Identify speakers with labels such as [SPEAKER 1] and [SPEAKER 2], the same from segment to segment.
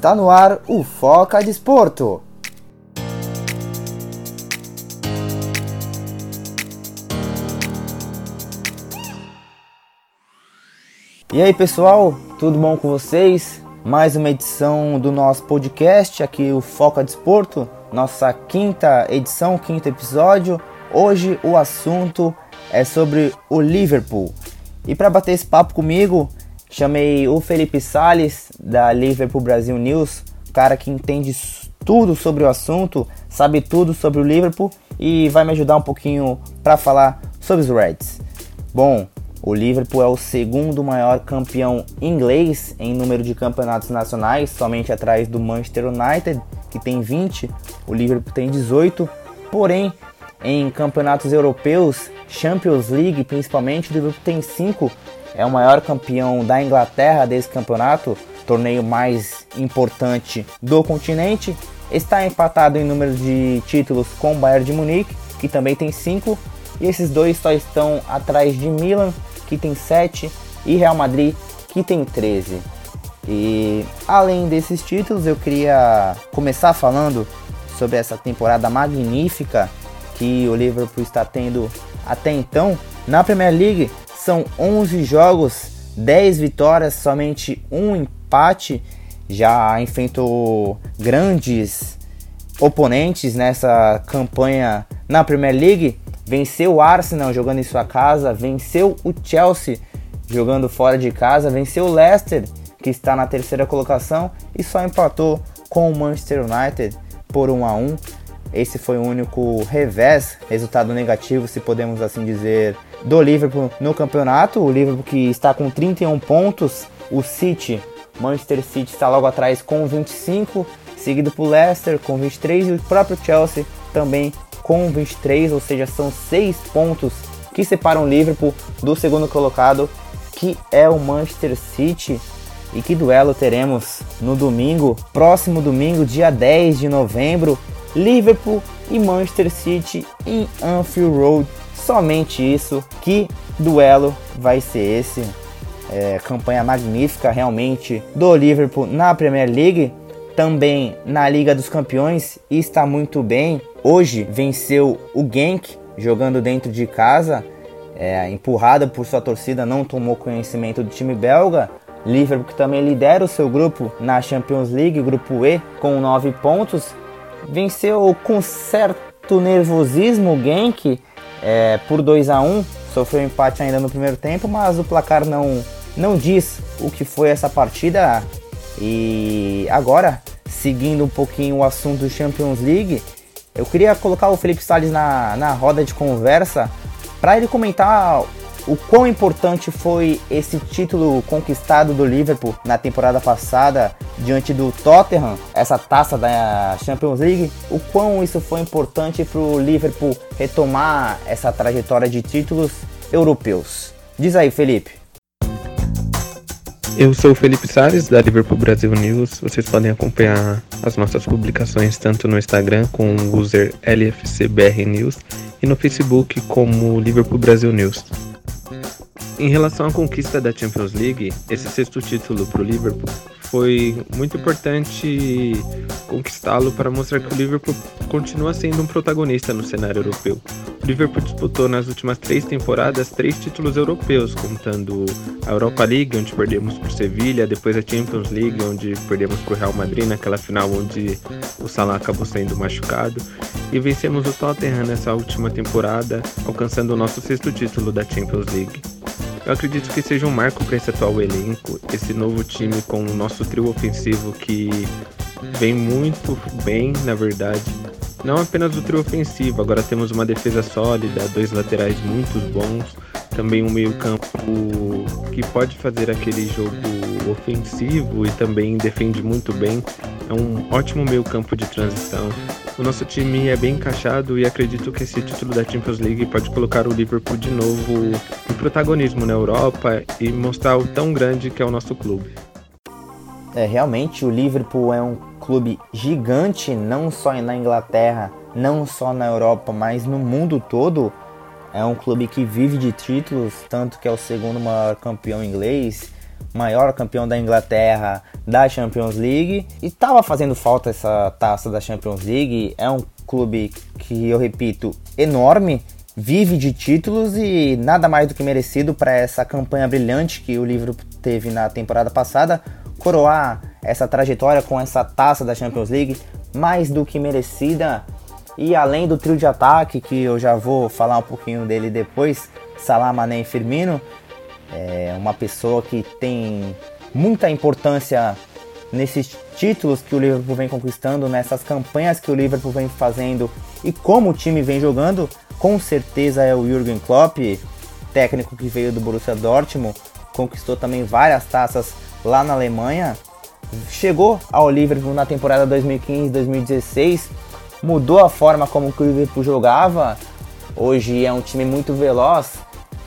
[SPEAKER 1] Está no ar o Foca Desporto. E aí pessoal, tudo bom com vocês? Mais uma edição do nosso podcast aqui, o Foca Desporto, nossa quinta edição, quinto episódio. Hoje o assunto é sobre o Liverpool. E para bater esse papo comigo, chamei o Felipe Sales da Liverpool Brasil News, cara que entende tudo sobre o assunto, sabe tudo sobre o Liverpool e vai me ajudar um pouquinho para falar sobre os Reds. Bom, o Liverpool é o segundo maior campeão inglês em número de campeonatos nacionais, somente atrás do Manchester United, que tem 20, o Liverpool tem 18. Porém, em campeonatos europeus, Champions League principalmente, o Liverpool tem 5. É o maior campeão da Inglaterra desse campeonato, torneio mais importante do continente. Está empatado em número de títulos com o Bayern de Munique, que também tem 5. E esses dois só estão atrás de Milan, que tem 7, e Real Madrid, que tem 13. E além desses títulos, eu queria começar falando sobre essa temporada magnífica que o Liverpool está tendo até então. Na Premier League, são 11 jogos, 10 vitórias, somente um empate. Já enfrentou grandes oponentes nessa campanha na Premier League venceu o Arsenal jogando em sua casa, venceu o Chelsea jogando fora de casa, venceu o Leicester, que está na terceira colocação, e só empatou com o Manchester United por 1 a 1. Esse foi o único revés, resultado negativo, se podemos assim dizer, do Liverpool no campeonato. O Liverpool que está com 31 pontos, o City, Manchester City está logo atrás com 25, seguido por Leicester com 23 e o próprio Chelsea também com 23, ou seja, são 6 pontos que separam o Liverpool do segundo colocado, que é o Manchester City. E que duelo teremos no domingo, próximo domingo, dia 10 de novembro, Liverpool e Manchester City em Anfield Road. Somente isso, que duelo vai ser esse? É, campanha magnífica realmente do Liverpool na Premier League, também na Liga dos Campeões e está muito bem. Hoje venceu o Genk jogando dentro de casa, é, empurrada por sua torcida, não tomou conhecimento do time belga. Liverpool que também lidera o seu grupo na Champions League, grupo E, com 9 pontos. Venceu com certo nervosismo o Genk é, por 2 a 1 Sofreu empate ainda no primeiro tempo, mas o placar não, não diz o que foi essa partida. E agora, seguindo um pouquinho o assunto do Champions League, eu queria colocar o Felipe Salles na, na roda de conversa para ele comentar o quão importante foi esse título conquistado do Liverpool na temporada passada diante do Tottenham, essa taça da Champions League, o quão isso foi importante para o Liverpool retomar essa trajetória de títulos europeus. Diz aí, Felipe.
[SPEAKER 2] Eu sou o Felipe Salles, da Liverpool Brasil News. Vocês podem acompanhar as nossas publicações tanto no Instagram com o user LFCBR News e no Facebook como Liverpool Brasil News. Em relação à conquista da Champions League, esse sexto título para o Liverpool foi muito importante conquistá-lo para mostrar que o Liverpool continua sendo um protagonista no cenário europeu. O Liverpool disputou nas últimas três temporadas três títulos europeus, contando a Europa League, onde perdemos por Sevilha, depois a Champions League, onde perdemos por Real Madrid naquela final onde o Salah acabou sendo machucado, e vencemos o Tottenham nessa última temporada, alcançando o nosso sexto título da Champions League. Eu acredito que seja um marco para esse atual elenco, esse novo time com o nosso trio ofensivo que vem muito bem, na verdade. Não apenas o trio ofensivo, agora temos uma defesa sólida, dois laterais muito bons, também um meio-campo que pode fazer aquele jogo ofensivo e também defende muito bem. É um ótimo meio-campo de transição. O nosso time é bem encaixado e acredito que esse título da Champions League pode colocar o Liverpool de novo em protagonismo na Europa e mostrar o tão grande que é o nosso clube.
[SPEAKER 1] É, realmente o Liverpool é um clube gigante, não só na Inglaterra, não só na Europa, mas no mundo todo. É um clube que vive de títulos, tanto que é o segundo maior campeão inglês, maior campeão da Inglaterra da Champions League. E estava fazendo falta essa taça da Champions League. É um clube que, eu repito, enorme, vive de títulos e nada mais do que merecido para essa campanha brilhante que o livro teve na temporada passada. Coroar essa trajetória com essa taça da Champions League, mais do que merecida. E além do trio de ataque, que eu já vou falar um pouquinho dele depois, Salah, Mané e Firmino, é uma pessoa que tem muita importância nesses títulos que o Liverpool vem conquistando, nessas campanhas que o Liverpool vem fazendo e como o time vem jogando, com certeza é o Jürgen Klopp, técnico que veio do Borussia Dortmund, conquistou também várias taças lá na Alemanha, chegou ao Liverpool na temporada 2015-2016, mudou a forma como o Liverpool jogava, hoje é um time muito veloz,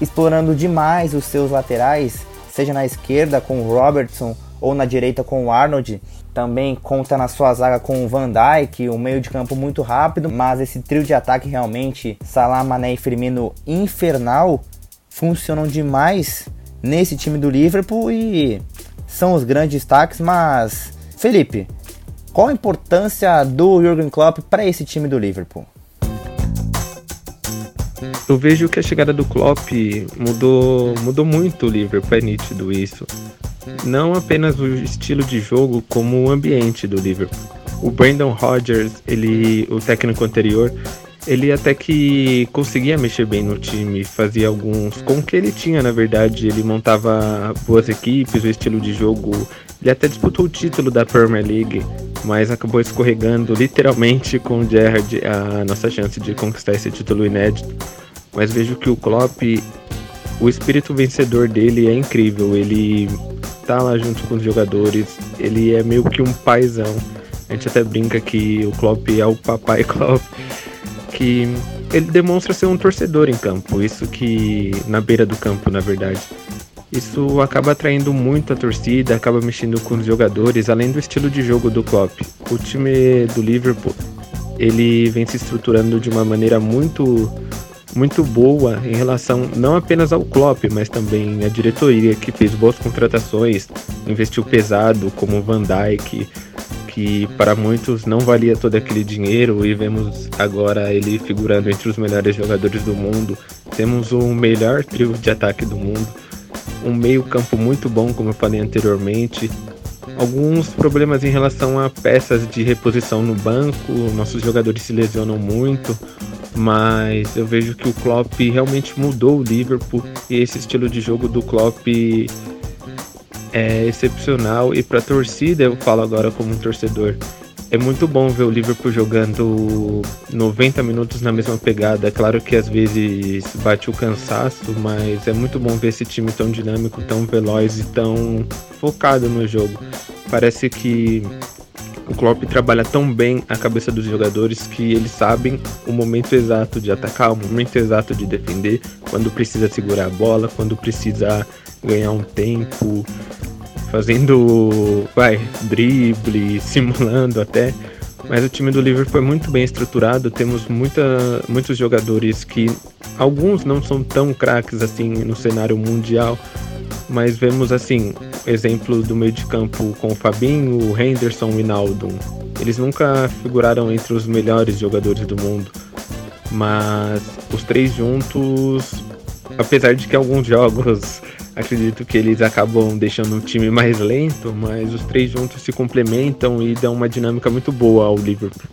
[SPEAKER 1] explorando demais os seus laterais, seja na esquerda com o Robertson ou na direita com o Arnold. Também conta na sua zaga com o Van Dijk, um meio de campo muito rápido, mas esse trio de ataque realmente, Salah, Mané e Firmino infernal, funcionam demais nesse time do Liverpool e são os grandes destaques, mas Felipe, qual a importância do Jurgen Klopp para esse time do Liverpool?
[SPEAKER 2] Eu vejo que a chegada do Klopp mudou, mudou muito o Liverpool, é nítido isso. Não apenas o estilo de jogo, como o ambiente do Liverpool. O Brandon Rodgers, ele, o técnico anterior, ele até que conseguia mexer bem no time, fazia alguns. Com o que ele tinha, na verdade, ele montava boas equipes, o estilo de jogo. Ele até disputou o título da Premier League, mas acabou escorregando literalmente com o Gerrard a nossa chance de conquistar esse título inédito. Mas vejo que o Klopp, o espírito vencedor dele é incrível. Ele tá lá junto com os jogadores, ele é meio que um paizão. A gente até brinca que o Klopp é o papai Klopp, que ele demonstra ser um torcedor em campo, isso que na beira do campo, na verdade. Isso acaba atraindo muito a torcida, acaba mexendo com os jogadores, além do estilo de jogo do Klopp. O time do Liverpool, ele vem se estruturando de uma maneira muito muito boa em relação não apenas ao Klopp, mas também à diretoria que fez boas contratações, investiu pesado como Van Dijk, que para muitos não valia todo aquele dinheiro e vemos agora ele figurando entre os melhores jogadores do mundo. Temos o melhor trio de ataque do mundo, um meio-campo muito bom, como eu falei anteriormente. Alguns problemas em relação a peças de reposição no banco, nossos jogadores se lesionam muito, mas eu vejo que o Klopp realmente mudou o Liverpool e esse estilo de jogo do Klopp é excepcional e para torcida, eu falo agora como um torcedor, é muito bom ver o Liverpool jogando 90 minutos na mesma pegada. É claro que às vezes bate o cansaço, mas é muito bom ver esse time tão dinâmico, tão veloz e tão focado no jogo. Parece que o Klopp trabalha tão bem a cabeça dos jogadores que eles sabem o momento exato de atacar, o momento exato de defender, quando precisa segurar a bola, quando precisa ganhar um tempo, fazendo, vai, drible, simulando até. Mas o time do Liverpool é muito bem estruturado, temos muita, muitos jogadores que alguns não são tão craques assim no cenário mundial, mas vemos assim, exemplo do meio de campo com o Fabinho, Henderson e Naldum. Eles nunca figuraram entre os melhores jogadores do mundo, mas os três juntos, apesar de que alguns jogos acredito que eles acabam deixando o time mais lento, mas os três juntos se complementam e dão uma dinâmica muito boa ao Liverpool.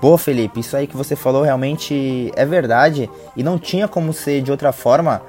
[SPEAKER 1] Pô, Felipe, isso aí que você falou realmente é verdade e não tinha como ser de outra forma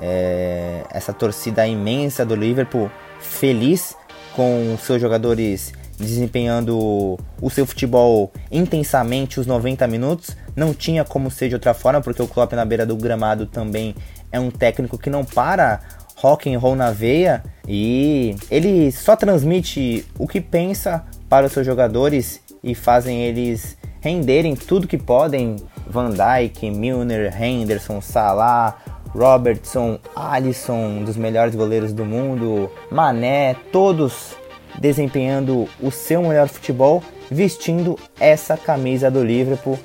[SPEAKER 1] é, essa torcida imensa do Liverpool feliz com seus jogadores desempenhando o seu futebol intensamente os 90 minutos. Não tinha como ser de outra forma, porque o Klopp na beira do gramado também é um técnico que não para rock and roll na veia e ele só transmite o que pensa para os seus jogadores e fazem eles renderem tudo que podem. Van Dijk, Milner, Henderson, Salah, Robertson, Alisson, um dos melhores goleiros do mundo, Mané, todos desempenhando o seu melhor futebol, vestindo essa camisa do Liverpool.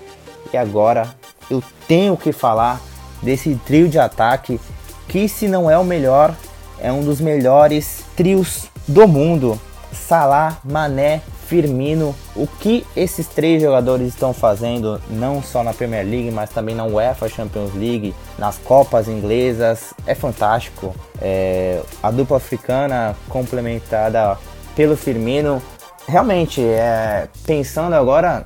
[SPEAKER 1] E agora eu tenho que falar desse trio de ataque que se não é o melhor, é um dos melhores trios do mundo. Salah, Mané, Firmino, o que esses três jogadores estão fazendo, não só na Premier League, mas também na UEFA Champions League, nas Copas inglesas, é fantástico. É, a dupla africana complementada pelo Firmino, realmente, é, pensando agora,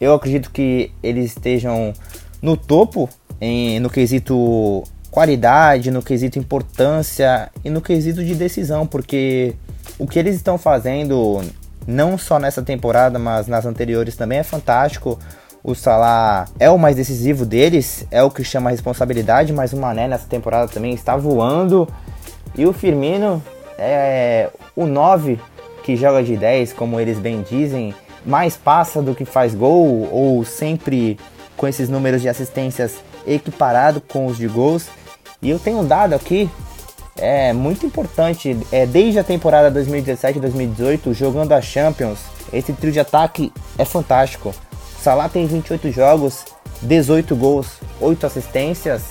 [SPEAKER 1] eu acredito que eles estejam no topo em, no quesito qualidade, no quesito importância e no quesito de decisão, porque o que eles estão fazendo não só nessa temporada, mas nas anteriores também é fantástico. O Salah é o mais decisivo deles, é o que chama a responsabilidade, mas o Mané nessa temporada também está voando. E o Firmino é o 9 que joga de 10, como eles bem dizem, mais passa do que faz gol, ou sempre com esses números de assistências equiparado com os de gols. E eu tenho um dado aqui é muito importante. É, desde a temporada 2017-2018, jogando a Champions, esse trio de ataque é fantástico. Salah tem 28 jogos, 18 gols, 8 assistências,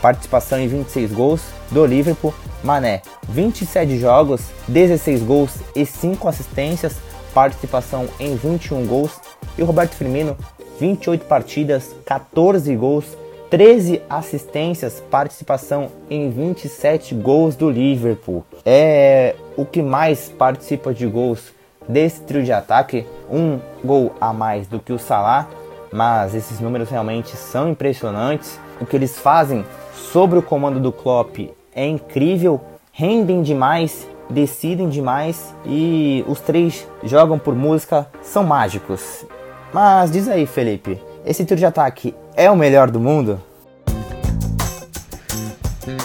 [SPEAKER 1] participação em 26 gols do Liverpool. Mané, 27 jogos, 16 gols e 5 assistências, participação em 21 gols. E o Roberto Firmino, 28 partidas, 14 gols, 13 assistências, participação em 27 gols do Liverpool. É o que mais participa de gols desse trio de ataque, um gol a mais do que o Salah, mas esses números realmente são impressionantes. O que eles fazem sobre o comando do Klopp é incrível, rendem demais, decidem demais e os três jogam por música, são mágicos. Mas diz aí, Felipe, esse trio de ataque é o melhor do mundo?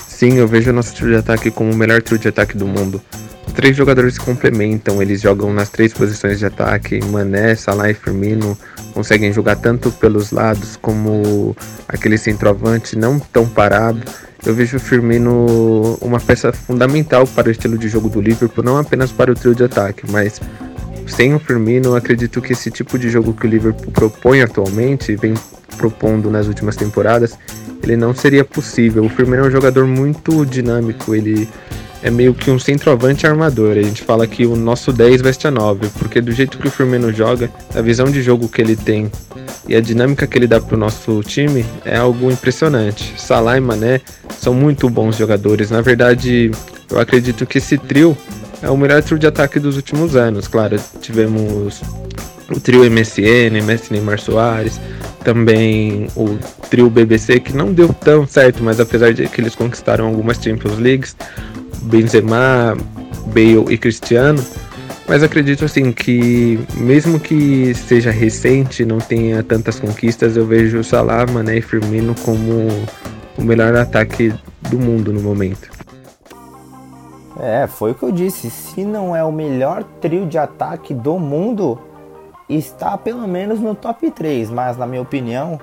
[SPEAKER 2] Sim, eu vejo nosso trio de ataque como o melhor trio de ataque do mundo. Os três jogadores se complementam, eles jogam nas três posições de ataque. Mané, Salah e Firmino conseguem jogar tanto pelos lados como aquele centroavante não tão parado. Eu vejo o Firmino uma peça fundamental para o estilo de jogo do Liverpool, não apenas para o trio de ataque, mas sem o Firmino, acredito que esse tipo de jogo que o Liverpool propõe atualmente, vem propondo nas últimas temporadas, ele não seria possível. O Firmino é um jogador muito dinâmico, ele é meio que um centroavante armador. A gente fala que o nosso 10 veste a 9, porque do jeito que o Firmino joga, a visão de jogo que ele tem e a dinâmica que ele dá para o nosso time é algo impressionante. Salah e Mané são muito bons jogadores. Na verdade, eu acredito que esse trio é o melhor trio de ataque dos últimos anos. Claro, tivemos o trio MSN, Messi Neymar Soares, também o trio BBC, que não deu tão certo, mas apesar de que eles conquistaram algumas Champions Leagues, Benzema, Bale e Cristiano, mas acredito assim que mesmo que seja recente, não tenha tantas conquistas, eu vejo o Salah, Mané e Firmino como o melhor ataque do mundo no momento.
[SPEAKER 1] É, foi o que eu disse. Se não é o melhor trio de ataque do mundo, está pelo menos no top 3. Mas na minha opinião,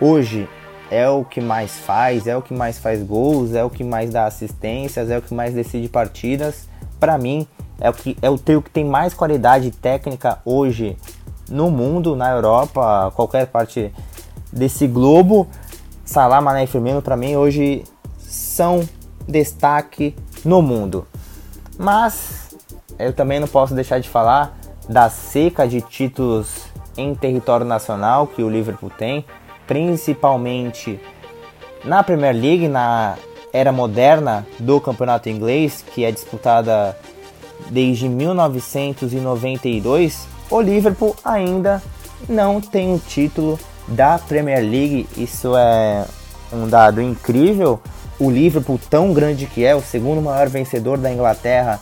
[SPEAKER 1] hoje é o que mais faz, é o que mais faz gols, é o que mais dá assistências, é o que mais decide partidas. Para mim, é o, que, é o trio que tem mais qualidade técnica hoje no mundo, na Europa, qualquer parte desse globo. Salah, Mané e Firmino, para mim, hoje são destaque no mundo. Mas eu também não posso deixar de falar da seca de títulos em território nacional que o Liverpool tem, principalmente na Premier League, na era moderna do campeonato inglês, que é disputada desde 1992, o Liverpool ainda não tem o título da Premier League. Isso é um dado incrível o Liverpool, tão grande que é, o segundo maior vencedor da Inglaterra,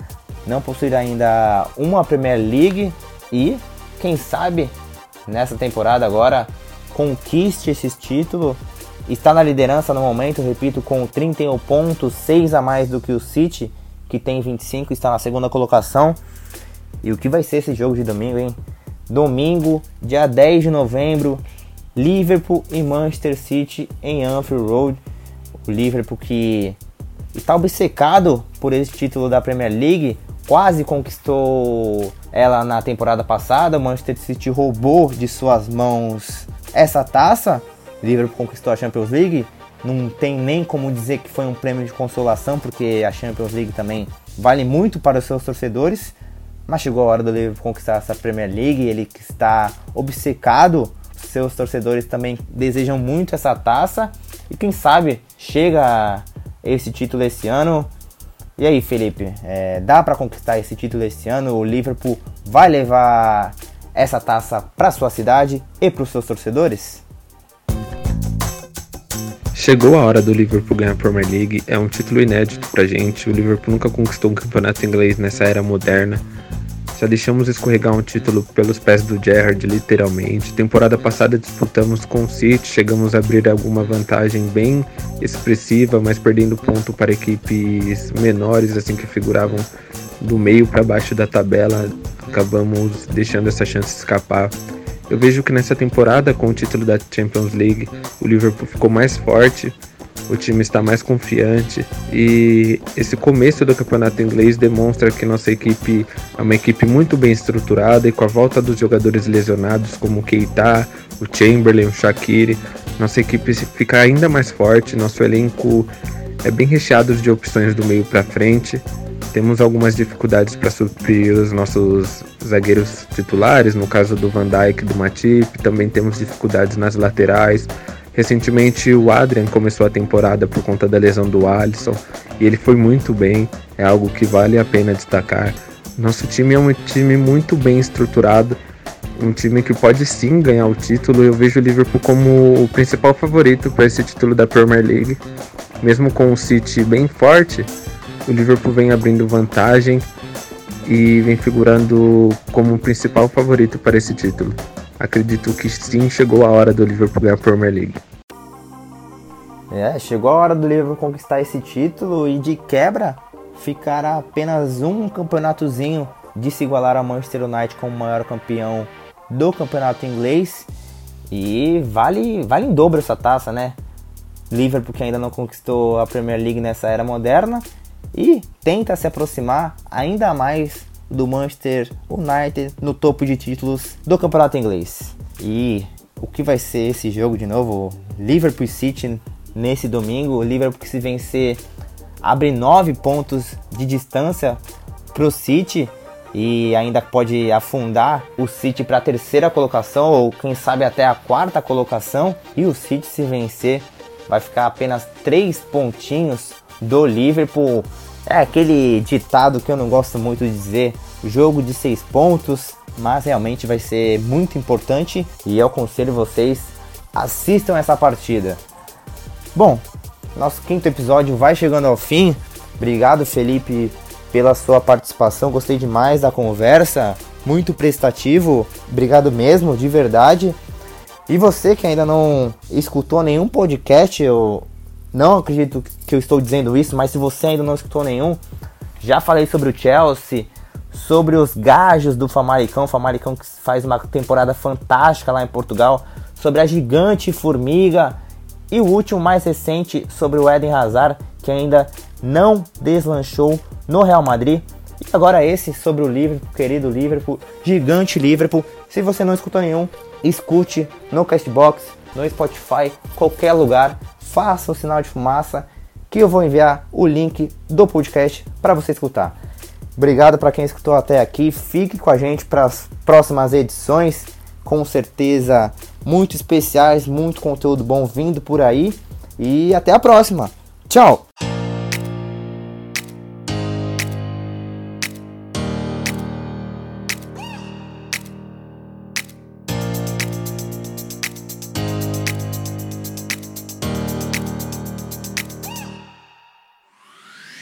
[SPEAKER 1] não possui ainda uma Premier League e, quem sabe, nessa temporada agora conquiste esse título. Está na liderança no momento, repito, com 31 pontos, 6 a mais do que o City, que tem 25, está na segunda colocação. E o que vai ser esse jogo de domingo, hein? Domingo, dia 10 de novembro, Liverpool e Manchester City em Anfield Road. O Liverpool que está obcecado por esse título da Premier League, quase conquistou ela na temporada passada. O Manchester City roubou de suas mãos essa taça. O Liverpool conquistou a Champions League não tem nem como dizer que foi um prêmio de consolação, porque a Champions League também vale muito para os seus torcedores. Mas chegou a hora do Liverpool conquistar essa Premier League, ele que está obcecado, seus torcedores também desejam muito essa taça. E quem sabe chega esse título esse ano. E aí, Felipe, é, dá para conquistar esse título esse ano? O Liverpool vai levar essa taça para sua cidade e para os seus torcedores?
[SPEAKER 2] Chegou a hora do Liverpool ganhar a Premier League, é um título inédito pra gente. O Liverpool nunca conquistou um campeonato inglês nessa era moderna. Já deixamos escorregar um título pelos pés do Gerrard, literalmente. Temporada passada disputamos com o City, chegamos a abrir alguma vantagem bem expressiva, mas perdendo ponto para equipes menores, assim que figuravam do meio para baixo da tabela. Acabamos deixando essa chance escapar. Eu vejo que nessa temporada, com o título da Champions League, o Liverpool ficou mais forte, o time está mais confiante e esse começo do campeonato inglês demonstra que nossa equipe é uma equipe muito bem estruturada e com a volta dos jogadores lesionados como o Keita, o Chamberlain, o Shaqiri, nossa equipe fica ainda mais forte, nosso elenco é bem recheado de opções do meio para frente. Temos algumas dificuldades para suprir os nossos zagueiros titulares, no caso do Van Dijk, do Matip, também temos dificuldades nas laterais. Recentemente o Adrian começou a temporada por conta da lesão do Alisson e ele foi muito bem, é algo que vale a pena destacar. Nosso time é um time muito bem estruturado, um time que pode sim ganhar o título. Eu vejo o Liverpool como o principal favorito para esse título da Premier League. Mesmo com o City bem forte, o Liverpool vem abrindo vantagem e vem figurando como o principal favorito para esse título. Acredito que sim, chegou a hora do Liverpool ganhar a Premier League.
[SPEAKER 1] É, chegou a hora do Liverpool conquistar esse título e de quebra ficará apenas um campeonatozinho de se igualar ao Manchester United como maior campeão do campeonato inglês. E vale, vale em dobro essa taça, né? Liverpool que ainda não conquistou a Premier League nessa era moderna e tenta se aproximar ainda mais do Manchester United no topo de títulos do campeonato inglês. E o que vai ser esse jogo de novo? Liverpool City nesse domingo. O Liverpool que se vencer abre 9 pontos de distância para o City e ainda pode afundar o City para a terceira colocação ou quem sabe até a quarta colocação. E o City se vencer vai ficar apenas 3 pontinhos do Liverpool. É aquele ditado que eu não gosto muito de dizer, jogo de 6 pontos, mas realmente vai ser muito importante e eu aconselho vocês assistam essa partida. Bom, nosso quinto episódio vai chegando ao fim. Obrigado, Felipe, pela sua participação. Gostei demais da conversa. Muito prestativo. Obrigado mesmo, de verdade. E você que ainda não escutou nenhum podcast, eu não acredito que eu estou dizendo isso, mas se você ainda não escutou nenhum, já falei sobre o Chelsea, sobre os gajos do Famalicão, Famalicão que faz uma temporada fantástica lá em Portugal, sobre a gigante formiga e o último mais recente sobre o Eden Hazard, que ainda não deslanchou no Real Madrid. E agora esse sobre o Liverpool, querido Liverpool, gigante Liverpool. Se você não escutou nenhum, escute no Castbox, no Spotify, qualquer lugar. Faça o sinal de fumaça que eu vou enviar o link do podcast para você escutar. Obrigado para quem escutou até aqui. Fique com a gente para as próximas edições. Com certeza muito especiais, muito conteúdo bom vindo por aí. E até a próxima. Tchau!